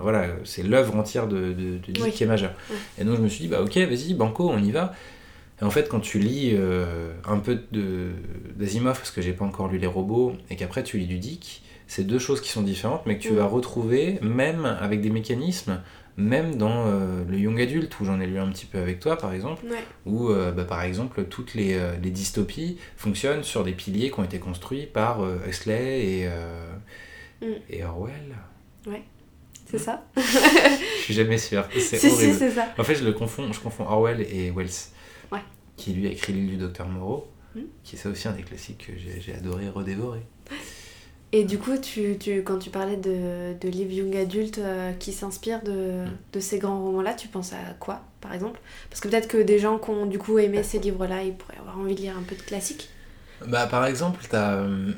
Speaker 2: voilà, c'est l'œuvre entière de, de, de Dick
Speaker 1: Oui.
Speaker 2: qui est majeure. Et donc je me suis dit, bah ok, vas-y, banco, on y va. Et en fait, quand tu lis euh, un peu d'Asimov, parce que j'ai pas encore lu les robots, et qu'après tu lis du Dick, c'est deux choses qui sont différentes, mais que tu
Speaker 1: Mm.
Speaker 2: vas retrouver, même avec des mécanismes, même dans euh, le Young Adult, où j'en ai lu un petit peu avec toi, par exemple,
Speaker 1: Ouais.
Speaker 2: où, euh, bah, par exemple, toutes les, euh, les dystopies fonctionnent sur des piliers qui ont été construits par Huxley et,
Speaker 1: Mm.
Speaker 2: et Orwell.
Speaker 1: C'est ça
Speaker 2: Je suis jamais sûr. C'est
Speaker 1: Si, si,
Speaker 2: horrible.
Speaker 1: c'est ça.
Speaker 2: en fait, je le confonds, je confonds Orwell et Wells.
Speaker 1: Ouais.
Speaker 2: Qui lui a écrit l'île du docteur Moreau,
Speaker 1: Mm.
Speaker 2: qui est ça aussi un des classiques que j'ai j'ai adoré redévorer.
Speaker 1: Et du coup, tu, tu, quand tu parlais de, de livres young adultes euh, qui s'inspirent de,
Speaker 2: Mm.
Speaker 1: de ces grands romans-là, tu penses à quoi, par exemple? Parce que peut-être que des gens qui ont du coup aimé ces livres-là, ils pourraient avoir envie de lire un peu de classique.
Speaker 2: Bah, par exemple, t'as euh,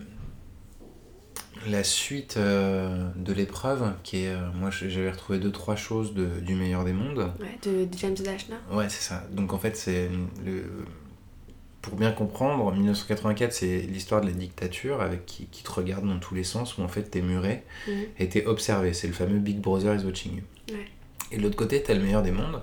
Speaker 2: la suite euh, de l'épreuve, qui est. moi, j'avais retrouvé deux, trois choses de- du meilleur des mondes.
Speaker 1: Ouais, de, de James Dashner.
Speaker 2: Ouais, c'est ça. Donc en fait, c'est le. Pour bien comprendre, 1984, c'est l'histoire de la dictature avec qui, qui te regarde dans tous les sens, où en fait t'es muré
Speaker 1: Mhm.
Speaker 2: et t'es observé. C'est le fameux Big Brother is watching you.
Speaker 1: Ouais.
Speaker 2: Et de l'autre côté, t'as le meilleur des mondes,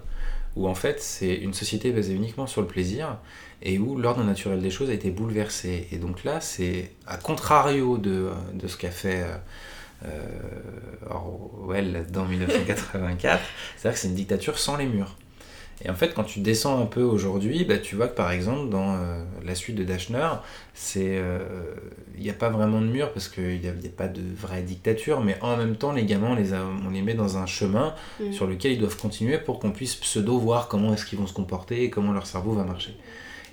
Speaker 2: où en fait c'est une société basée uniquement sur le plaisir et où l'ordre naturel des choses a été bouleversé. Et donc là, c'est à contrario de, de ce qu'a fait euh, Orwell, là-dedans, 1984. C'est-à-dire que c'est une dictature sans les murs. Et en fait, quand tu descends un peu aujourd'hui, bah, tu vois que par exemple, dans euh, la suite de Dashner, il n'y a pas vraiment de mur parce qu'il n'y a, a, pas de vraie dictature, mais en même temps, les gamins, on les, on les met dans un chemin
Speaker 1: Mm.
Speaker 2: sur lequel ils doivent continuer pour qu'on puisse pseudo voir comment est-ce qu'ils vont se comporter et comment leur cerveau va marcher.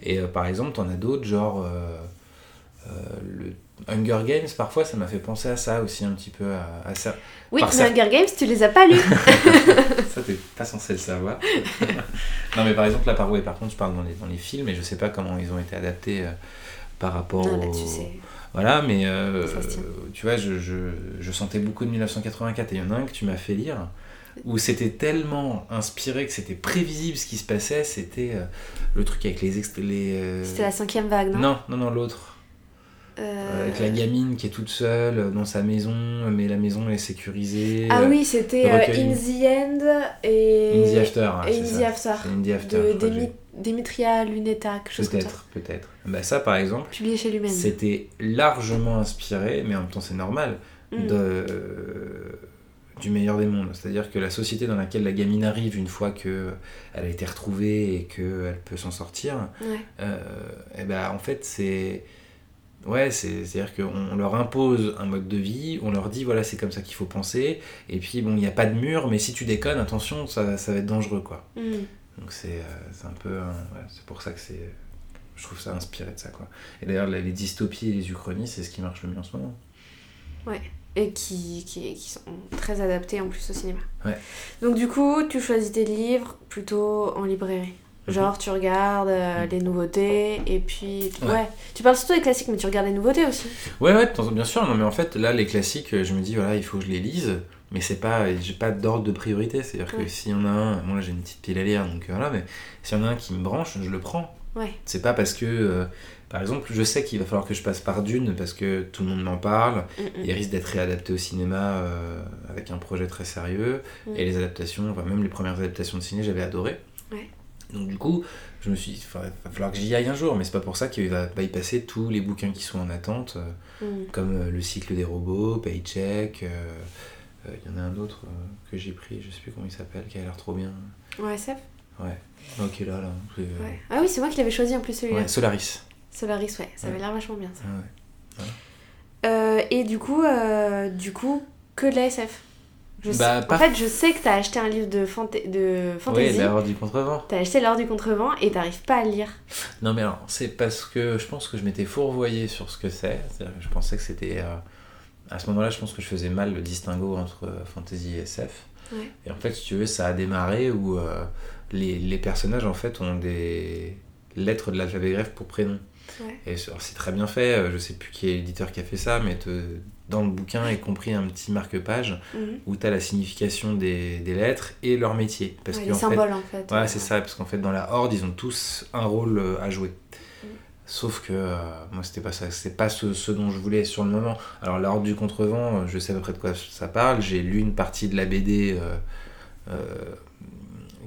Speaker 2: Et euh, par exemple, t'en as d'autres, genre euh, euh, le Hunger Games, parfois ça m'a fait penser à ça aussi un petit peu, à, à ça.
Speaker 1: Oui,
Speaker 2: Par
Speaker 1: mais Hunger Games, tu les as pas lus.
Speaker 2: ça, t'es pas censé le savoir. non, mais par exemple, là, par, ouais, par contre, je parle dans les, dans les films et je sais pas comment ils ont été adaptés euh, par rapport
Speaker 1: non,
Speaker 2: au.
Speaker 1: là-dessus, c'est.
Speaker 2: Voilà, mais euh, tu vois, je, je, je sentais beaucoup de 1984 et il y en a un que tu m'as fait lire où c'était tellement inspiré que c'était prévisible ce qui se passait. C'était euh, le truc avec les. les euh,
Speaker 1: C'était la cinquième vague, non?
Speaker 2: Non, non, non, l'autre.
Speaker 1: Euh,
Speaker 2: Avec la gamine qui est toute seule euh, dans sa maison, mais la maison est sécurisée.
Speaker 1: Ah
Speaker 2: euh,
Speaker 1: oui, c'était euh. In the End et.
Speaker 2: In the After. ouais,
Speaker 1: et In the After.
Speaker 2: In the After.
Speaker 1: De Demi- Demetria Luneta, quelque chose comme ça.
Speaker 2: Peut-être, peut-être. Bah ça par exemple,
Speaker 1: Publié chez Lumen.
Speaker 2: c'était largement inspiré, mais en même temps c'est normal,
Speaker 1: Mm.
Speaker 2: de, euh, du meilleur des mondes. C'est-à-dire que la société dans laquelle la gamine arrive une fois que elle a été retrouvée et qu'elle peut s'en sortir,
Speaker 1: Ouais.
Speaker 2: euh, et ben en fait c'est... Ouais, c'est- c'est-à-dire qu'on on leur impose un mode de vie, on leur dit voilà c'est comme ça qu'il faut penser, et puis bon il n'y a pas de mur, mais si tu déconnes, attention, ça, ça va être dangereux quoi.
Speaker 1: Mm.
Speaker 2: Donc c'est euh, un peu. ouais, c'est pour ça que c'est. Je trouve ça inspiré de ça, quoi. Et d'ailleurs, les dystopies et les uchronies, c'est ce qui marche le mieux en ce moment.
Speaker 1: Et qui, qui, qui sont très adaptés en plus au cinéma.
Speaker 2: Ouais.
Speaker 1: Donc du coup, tu choisis tes livres plutôt en librairie. Genre, tu regardes euh,
Speaker 2: Mhm.
Speaker 1: les nouveautés et puis. Ouais.
Speaker 2: Ouais.
Speaker 1: Tu parles surtout des classiques, mais tu regardes les nouveautés aussi.
Speaker 2: Ouais, ouais, bien sûr. Non, mais en fait, là, les classiques, euh, je me dis, voilà, il faut que je les lise. Mais c'est pas. J'ai pas d'ordre de priorité. C'est-à-dire
Speaker 1: Ouais.
Speaker 2: que s'il y en a un. Moi, j'ai une petite pile à lire, donc euh, voilà. Mais s'il y en a un qui me branche, je le prends.
Speaker 1: Ouais.
Speaker 2: C'est pas parce que. euh, par exemple, je sais qu'il va falloir que je passe par Dune parce que tout le monde m'en parle.
Speaker 1: Mm, mm.
Speaker 2: Il risque d'être réadapté au cinéma euh, avec un projet très sérieux.
Speaker 1: Mm.
Speaker 2: Et les adaptations, enfin, même les premières adaptations de ciné, j'avais adoré. Donc du coup, je me suis dit, il va falloir que j'y aille un jour, mais c'est pas pour ça qu'il va bypasser tous les bouquins qui sont en attente, euh,
Speaker 1: Mm.
Speaker 2: comme euh, Le cycle des robots, Paycheck, euh, euh, il y en a un autre que j'ai pris, je sais plus comment il s'appelle, qui a l'air trop bien.
Speaker 1: Ouais, SF
Speaker 2: Ouais. Ok, là, là.
Speaker 1: Ouais. Ah oui, c'est moi qui l'avais choisi en plus celui-là.
Speaker 2: ouais, Solaris.
Speaker 1: Solaris, ouais, ça avait
Speaker 2: Ouais.
Speaker 1: l'air vachement bien ça.
Speaker 2: Ah ouais.
Speaker 1: Et du coup, du coup, que de la SF. Je
Speaker 2: Bah,
Speaker 1: sais-
Speaker 2: pas-
Speaker 1: En fait, je sais que t'as acheté un livre de, fanta- de
Speaker 2: Oui,
Speaker 1: fantasy.
Speaker 2: l'erreur du contrevent.
Speaker 1: T'as acheté l'heure du contrevent et t'arrives pas à le lire.
Speaker 2: Non mais alors, c'est parce que je pense que je m'étais fourvoyé sur ce que c'est. C'est-à-dire que je pensais que c'était... euh, À ce moment-là, je pense que je faisais mal le distinguo entre fantasy et SF.
Speaker 1: Ouais.
Speaker 2: Et en fait, si tu veux, ça a démarré où euh, les, les personnages, en fait, ont des lettres de l'alphabet grec pour prénom.
Speaker 1: Ouais.
Speaker 2: Et c'est très bien fait, euh, je sais plus qui est l'éditeur qui a fait ça, mais te- dans le bouquin est compris un petit marque-page
Speaker 1: Mhm.
Speaker 2: où tu as la signification des, des lettres et leur métier. Parce
Speaker 1: Ouais,
Speaker 2: que,
Speaker 1: les
Speaker 2: en fait,
Speaker 1: symboles en fait.
Speaker 2: Ouais, c'est ça, parce qu'en fait, dans la Horde, ils ont tous un rôle euh, à jouer.
Speaker 1: Mm.
Speaker 2: Sauf que euh, moi, c'était pas ça, c'est pas ce, ce dont je voulais sur le moment. Alors, la Horde du Contrevent, je sais à peu près de quoi ça parle. J'ai lu une partie de la BD euh, euh,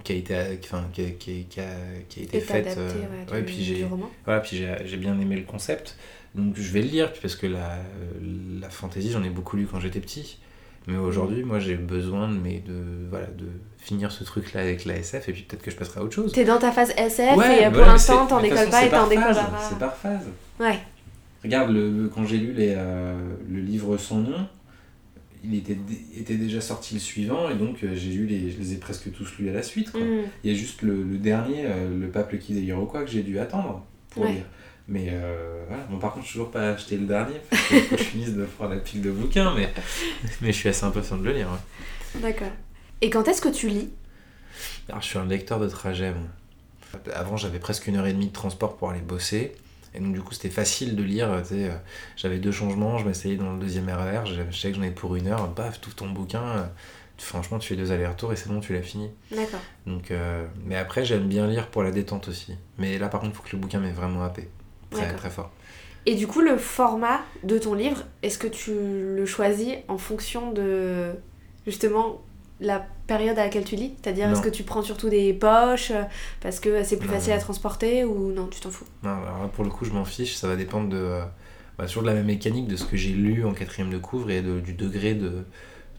Speaker 2: qui a été, enfin, qui a, qui a- qui a- qui a été faite.
Speaker 1: adapté
Speaker 2: euh,
Speaker 1: ouais,
Speaker 2: puis j'ai voilà, puis j'ai j'ai bien aimé le concept. Donc, je vais le lire, parce que la, la fantasy, j'en ai beaucoup lu quand j'étais petit. Mais aujourd'hui, moi, j'ai besoin de, mais de, voilà, de finir ce truc-là avec la SF, et puis peut-être que je passerai à autre chose.
Speaker 1: T'es dans ta phase SF
Speaker 2: Ouais,
Speaker 1: et pour l'instant t'en décolles pas et t'en décolleras.
Speaker 2: phase, C'est par phase.
Speaker 1: Ouais.
Speaker 2: Regarde, le, quand j'ai lu les, euh, le livre sans nom, il était, dé- était déjà sorti le suivant, et donc euh, j'ai lu les, je les ai presque tous lus à la suite. quoi.
Speaker 1: Mm.
Speaker 2: Il y a juste le, le dernier, euh, Le Pape qui des Iroquois, que j'ai dû attendre pour
Speaker 1: Ouais.
Speaker 2: lire. Mais euh, voilà. Bon, par contre, je suis toujours pas acheté le dernier, parce que je finisse de faire la pile de bouquins, mais, mais je suis assez impatient de le lire. ouais.
Speaker 1: D'accord. Et quand est-ce que tu lis?
Speaker 2: Alors, je suis un lecteur de trajet. moi. Avant, j'avais presque une heure et demie de transport pour aller bosser. Et donc, du coup, c'était facile de lire. tu sais, euh, J'avais deux changements, je m'asseyais dans le deuxième RER, je je savais que j'en ai pour une heure, paf, tout ton bouquin. euh, Franchement, tu fais deux allers-retours et c'est bon, tu l'as fini.
Speaker 1: D'accord.
Speaker 2: Donc, euh, mais après, j'aime bien lire pour la détente aussi. Mais là, par contre, il faut que le bouquin m'ait vraiment happé. Très, très fort.
Speaker 1: Et du coup, le format de ton livre, est-ce que tu le choisis en fonction de justement la période à laquelle tu lis C'est-à-dire, est-ce que tu prends surtout des poches euh, parce que c'est plus
Speaker 2: Non,
Speaker 1: facile à transporter ou non, tu t'en fous?
Speaker 2: Non, alors là, pour le coup, je m'en fiche. Ça va dépendre de, euh, bah, toujours de la même mécanique de ce que j'ai lu en quatrième de couvre et de- du degré de,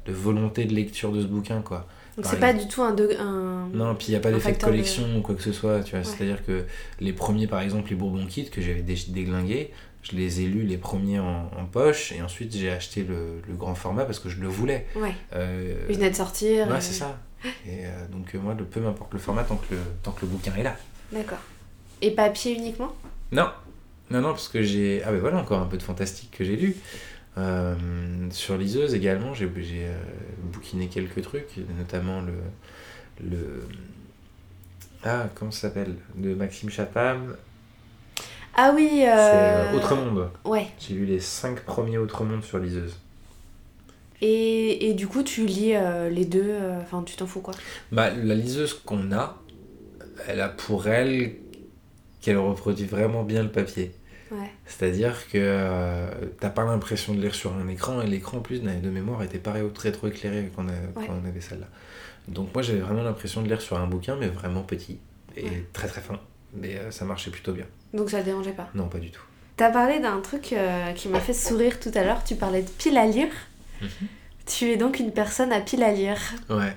Speaker 2: de volonté de lecture de ce bouquin, quoi.
Speaker 1: Donc c'est pas du tout un. de- un...
Speaker 2: Non, puis il n'y a pas d'effet de collection ou quoi que ce soit, tu vois.
Speaker 1: Ouais.
Speaker 2: C'est-à-dire que les premiers, par exemple, les Bourbon Kit que j'avais dé- déglingués, je les ai lus les premiers en, en poche et ensuite j'ai acheté le, le grand format parce que je le voulais.
Speaker 1: Ouais.
Speaker 2: Euh,
Speaker 1: Il venait de sortir.
Speaker 2: ouais,
Speaker 1: et-
Speaker 2: c'est ça. Et euh, donc, euh, moi, le, peu m'importe le format tant que le, tant que le bouquin est là.
Speaker 1: D'accord. Et papier uniquement?
Speaker 2: Non, non, non, parce que j'ai. Ah, ben voilà, encore un peu de fantastique que j'ai lu. Euh, sur Liseuse également, j'ai euh, bouquiné quelques trucs, notamment le. le... Ah, comment ça s'appelle? De Maxime Chapam.
Speaker 1: Ah oui.
Speaker 2: C'est
Speaker 1: Euh...
Speaker 2: euh, Autre Monde.
Speaker 1: Ouais.
Speaker 2: J'ai lu les cinq premiers Autre Monde sur Liseuse.
Speaker 1: Et, et du coup, tu lis euh, les deux. euh, Enfin, tu t'en fous quoi
Speaker 2: Bah, la liseuse qu'on a, elle a pour elle qu'elle reproduit vraiment bien le papier.
Speaker 1: Ouais.
Speaker 2: C'est-à-dire que euh, t'as pas l'impression de lire sur un écran, et l'écran en plus de mémoire était pas ré- très trop éclairé quand on, a-
Speaker 1: Ouais.
Speaker 2: quand on avait celle-là. Donc moi j'avais vraiment l'impression de lire sur un bouquin, mais vraiment petit, et
Speaker 1: Ouais.
Speaker 2: très très fin. Mais euh, ça marchait plutôt bien.
Speaker 1: Donc ça te dérangeait pas.
Speaker 2: Non, pas du tout.
Speaker 1: T'as parlé d'un truc euh, qui m'a fait sourire tout à l'heure. Tu parlais de pile à lire.
Speaker 2: Mhm.
Speaker 1: Tu es donc une personne à pile à lire.
Speaker 2: Ouais.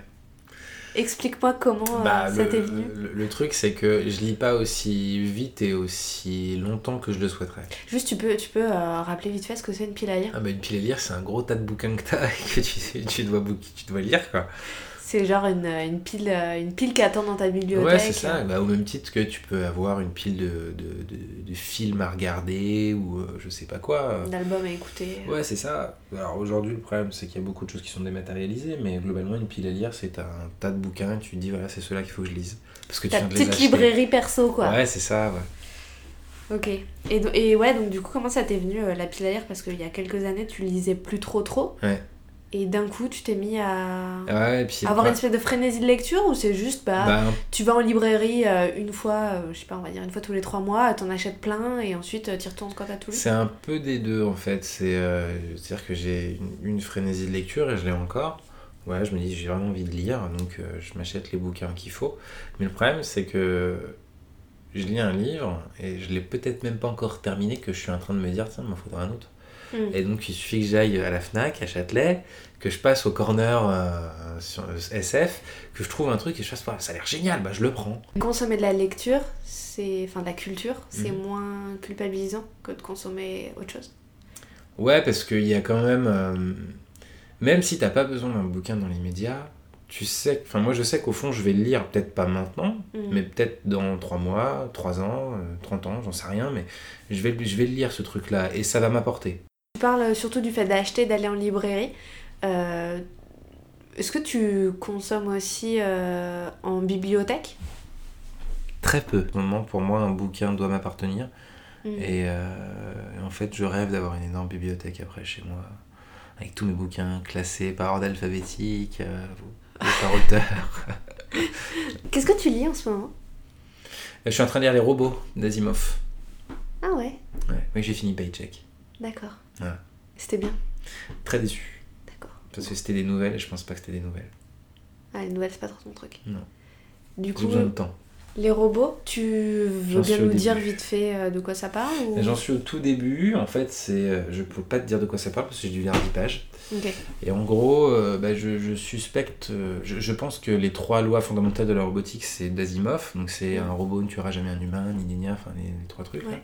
Speaker 1: Explique-moi comment euh,
Speaker 2: Bah,
Speaker 1: ça
Speaker 2: le,
Speaker 1: t'est venu.
Speaker 2: le- le truc c'est que je lis pas aussi vite et aussi longtemps que je le souhaiterais.
Speaker 1: Juste, tu peux, tu peux euh, rappeler vite fait ce que c'est une pile à lire
Speaker 2: Ah bah une pile à lire c'est un gros tas de bouquins que t'as et que tu, tu, dois, tu dois lire quoi.
Speaker 1: C'est genre une, une pile, euh, une pile qui attend dans ta bibliothèque.
Speaker 2: Ouais, c'est ça. Bah, au même titre que tu peux avoir une pile de, de, de, de films à regarder ou euh, je sais pas quoi.
Speaker 1: D'albums à écouter.
Speaker 2: Ouais, c'est ça. Alors aujourd'hui, le problème, c'est qu'il y a beaucoup de choses qui sont dématérialisées, mais globalement, une pile à lire, c'est un tas de bouquins et tu te dis, voilà, c'est ceux-là qu'il faut que je lise. Parce que tu viens de les
Speaker 1: petite
Speaker 2: acheter.
Speaker 1: librairie perso, quoi.
Speaker 2: Ouais, c'est ça, ouais.
Speaker 1: Ok. Et, et ouais, donc du coup, comment ça t'est venu euh, la pile à lire? Parce qu'il y a quelques années, tu lisais plus trop trop.
Speaker 2: Ouais.
Speaker 1: Et d'un coup, tu t'es mis à
Speaker 2: Ouais, et puis.
Speaker 1: avoir
Speaker 2: ouais,
Speaker 1: une espèce de frénésie de lecture ou c'est juste, bah,
Speaker 2: bah,
Speaker 1: tu vas en librairie euh, une fois, euh, je sais pas, on va dire une fois tous les trois mois, t'en achètes plein et ensuite euh, t'y retournes quand t'as tout lu
Speaker 2: C'est un peu des deux en fait. C'est, euh, C'est-à-dire que j'ai une, une frénésie de lecture et je l'ai encore. Ouais, je me dis j'ai vraiment envie de lire, donc euh, je m'achète les bouquins qu'il faut. Mais le problème c'est que je lis un livre et je l'ai peut-être même pas encore terminé que je suis en train de me dire tiens, il m'en faudra un autre.
Speaker 1: Mm.
Speaker 2: Et donc il suffit que j'aille à la FNAC, à Châtelet, que je passe au corner euh, sur SF, que je trouve un truc et je fasse pas, ça a l'air génial, bah je le prends.
Speaker 1: Consommer de la lecture, c'est, enfin de la culture, c'est
Speaker 2: Mhm.
Speaker 1: moins culpabilisant que de consommer autre chose.
Speaker 2: Ouais, parce qu'il y a quand même. euh, même si t'as pas besoin d'un bouquin dans l'immédiat, tu sais. Enfin, moi je sais qu'au fond, je vais le lire, peut-être pas maintenant,
Speaker 1: Mm.
Speaker 2: mais peut-être dans 3 mois, 3 ans, euh, 30 ans, j'en sais rien, mais je vais, je vais le lire ce truc-là et ça va m'apporter.
Speaker 1: Parles surtout du fait d'acheter, d'aller en librairie. Euh, est-ce que tu consommes aussi euh, en bibliothèque?
Speaker 2: Très peu. Moment, pour moi, un bouquin doit m'appartenir.
Speaker 1: Mm.
Speaker 2: Et euh, en fait, je rêve d'avoir une énorme bibliothèque après chez moi, avec tous mes bouquins classés par ordre alphabétique, ou par auteur.
Speaker 1: Qu'est-ce que tu lis en ce moment?
Speaker 2: Je suis en train de lire Les robots d'Asimov.
Speaker 1: Ah ouais,
Speaker 2: Ouais, oui, j'ai fini Paycheck.
Speaker 1: D'accord. C'était bien,
Speaker 2: Très déçu.
Speaker 1: d'accord.
Speaker 2: Parce que c'était des nouvelles et je pense pas que c'était des nouvelles.
Speaker 1: Ah, les nouvelles, c'est pas trop ton truc.
Speaker 2: Non.
Speaker 1: Du
Speaker 2: J'ai
Speaker 1: coup,
Speaker 2: besoin de temps.
Speaker 1: Les robots, tu veux bien nous dire
Speaker 2: début.
Speaker 1: vite fait euh, de quoi ça parle ou...
Speaker 2: J'en suis au tout début. En fait, c'est, euh, je peux pas te dire de quoi ça parle parce que j'ai dû lire 10 pages. Et en gros, euh, bah, je, je suspecte, euh, je, je pense que les trois lois fondamentales de la robotique, c'est d'Asimov. Donc c'est un robot ne tuera jamais un humain, ni ni enfin les, les trois trucs. là.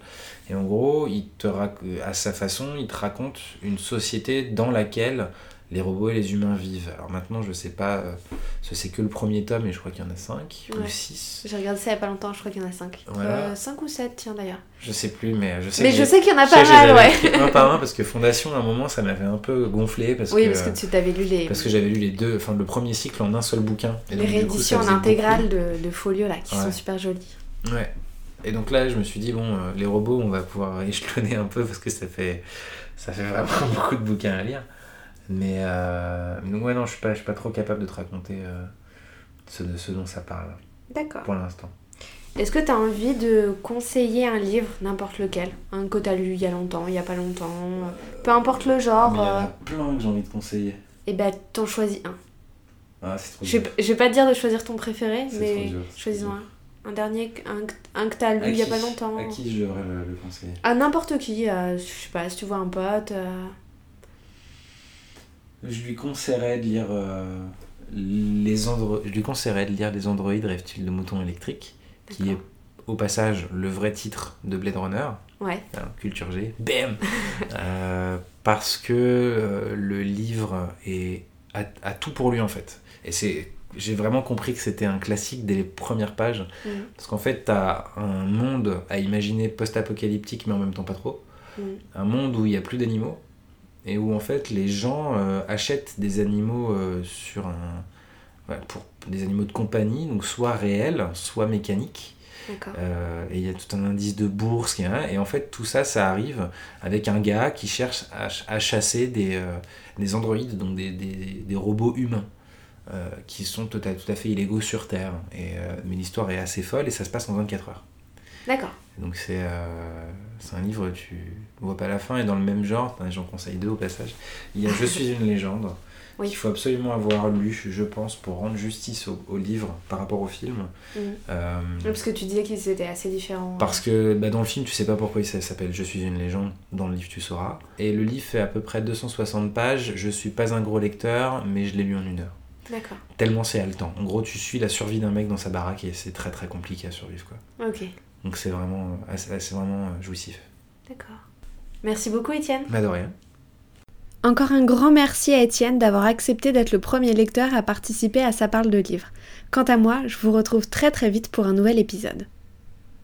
Speaker 2: Et en gros, il te rac- à sa façon, il te raconte une société dans laquelle les robots et les humains vivent. Alors maintenant, je sais pas, euh, ce c'est que le premier tome et je crois qu'il y en a cinq ou
Speaker 1: Ouais.
Speaker 2: six.
Speaker 1: J'ai regardé ça il y a pas longtemps, je crois qu'il y en a 5.
Speaker 2: Voilà.
Speaker 1: 5 ou 7, tiens d'ailleurs.
Speaker 2: Je sais plus, mais je sais
Speaker 1: Mais je sais qu'il y en a pas mal, ouais.
Speaker 2: un par un parce que Fondation, à un moment, ça m'avait un peu gonflé parce
Speaker 1: Oui,
Speaker 2: que
Speaker 1: parce que tu t'avais lu les,
Speaker 2: parce que j'avais lu les deux, enfin le premier cycle en un seul bouquin. Et
Speaker 1: les
Speaker 2: donc, coup,
Speaker 1: rééditions en intégrale de, de Folio là, qui
Speaker 2: Ouais.
Speaker 1: sont super jolies.
Speaker 2: Ouais. Et donc là, je me suis dit bon, euh, les robots, on va pouvoir échelonner un peu parce que ça fait ça fait vraiment beaucoup de bouquins à lire. Mais euh, donc ouais non, je suis pas je suis pas trop capable de te raconter euh, ce, de ce dont ça parle
Speaker 1: D'accord.
Speaker 2: pour l'instant.
Speaker 1: Est-ce que tu as envie de conseiller un livre, n'importe lequel? Un que tu as lu il y a longtemps, il y a pas longtemps euh, Peu importe le genre,
Speaker 2: Mais il y en
Speaker 1: euh,
Speaker 2: a plein que j'ai envie de conseiller.
Speaker 1: et ben t'en choisis un.
Speaker 2: Ah, c'est trop
Speaker 1: Je
Speaker 2: dur.
Speaker 1: vais, je vais pas te dire de choisir ton préféré, mais
Speaker 2: trop
Speaker 1: un. Un dernier, un, un que t'as lu il y a pas longtemps.
Speaker 2: À qui je devrais le, conseiller?
Speaker 1: À n'importe qui, je sais pas, si tu vois un pote.
Speaker 2: Je lui conseillerais de lire les andro... je lui conseillerais de lire Les androïdes rêvent-ils de moutons électriques, qui est au passage le vrai titre de Blade Runner.
Speaker 1: Ouais.
Speaker 2: culture G. Bam euh, Parce que euh, le livre est, a, tout pour lui en fait. Et c'est j'ai vraiment compris que c'était un classique dès les premières pages. Mm. Parce qu'en fait, tu as un monde à imaginer post-apocalyptique, mais en même temps pas trop. Mm. Un monde où il n'y a plus d'animaux, et où en fait les gens euh, achètent des animaux euh, sur un pour des animaux de compagnie donc soit réels soit mécaniques. Euh, et il y a tout un indice de bourse et en fait tout ça ça arrive avec un gars qui cherche à, chasser des, des androïdes donc des, des, des robots humains qui sont tout à, tout à fait illégaux sur Terre. Et mais l'histoire est assez folle et ça se passe en 24 heures
Speaker 1: D'accord.
Speaker 2: Donc c'est euh, un livre, tu ne vois pas la fin, et dans le même genre, j'en conseille deux au passage. Il y a Je suis une légende, oui. qu'il faut absolument avoir lu, je pense, pour rendre justice au, livre par rapport au film.
Speaker 1: Mhm. Euh, parce que tu disais qu'ils étaient assez différents.
Speaker 2: Parce que bah, dans le film, tu sais pas pourquoi il s'appelle Je suis une légende, dans le livre, tu sauras. Et le livre fait à peu près 260 pages, je suis pas un gros lecteur, mais je l'ai lu en une heure.
Speaker 1: D'accord.
Speaker 2: Tellement c'est haletant. En gros, tu suis la survie d'un mec dans sa baraque et c'est très très compliqué à survivre. Quoi.
Speaker 1: Ok.
Speaker 2: Donc c'est vraiment, c'est vraiment euh, jouissif.
Speaker 1: D'accord. Merci beaucoup Étienne.
Speaker 2: Bah de rien.
Speaker 1: Encore un grand merci à Étienne d'avoir accepté d'être le premier lecteur à participer à sa parle de livre. Quant à moi, je vous retrouve très très vite pour un nouvel épisode.